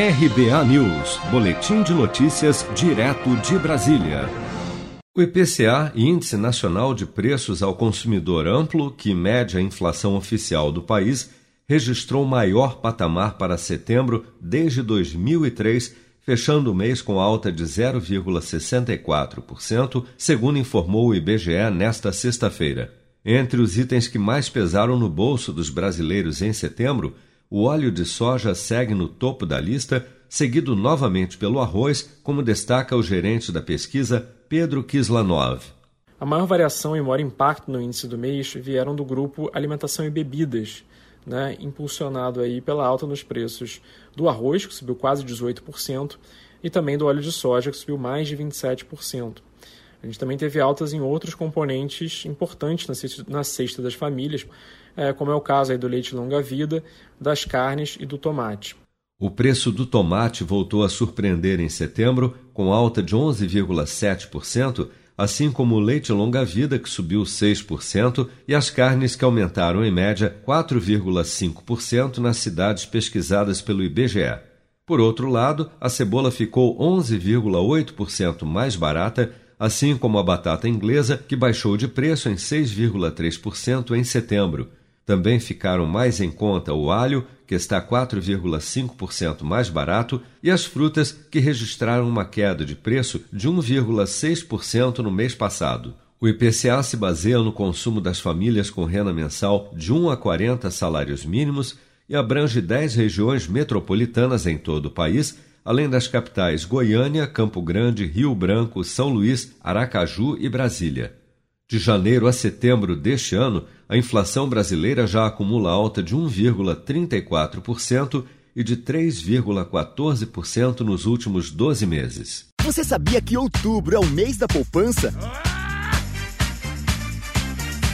RBA News, Boletim de Notícias, direto de Brasília. O IPCA, Índice Nacional de Preços ao Consumidor Amplo, que mede a inflação oficial do país, registrou maior patamar para setembro desde 2003, fechando o mês com alta de 0,64%, segundo informou o IBGE nesta sexta-feira. Entre os itens que mais pesaram no bolso dos brasileiros em setembro, o óleo de soja segue no topo da lista, seguido novamente pelo arroz, como destaca o gerente da pesquisa, Pedro Kislanov. A maior variação e maior impacto no índice do mês vieram do grupo alimentação e bebidas, né, impulsionado aí pela alta nos preços do arroz, que subiu quase 18%, e também do óleo de soja, que subiu mais de 27%. A gente também teve altas em outros componentes importantes na cesta, na cesta das famílias, é, como é o caso do leite longa-vida, das carnes e do tomate. O preço do tomate voltou a surpreender em setembro, com alta de 11,7%, assim como o leite longa-vida, que subiu 6%, e as carnes, que aumentaram em média 4,5% nas cidades pesquisadas pelo IBGE. Por outro lado, a cebola ficou 11,8% mais barata assim como a batata inglesa, que baixou de preço em 6,3% em setembro. Também ficaram mais em conta o alho, que está 4,5% mais barato, e as frutas, que registraram uma queda de preço de 1,6% no mês passado. O IPCA se baseia no consumo das famílias com renda mensal de 1 a 40 salários mínimos e abrange 10 regiões metropolitanas em todo o país além das capitais Goiânia, Campo Grande, Rio Branco, São Luís, Aracaju e Brasília. De janeiro a setembro deste ano, a inflação brasileira já acumula alta de 1,34% e de 3,14% nos últimos 12 meses. Você sabia que outubro é o mês da poupança?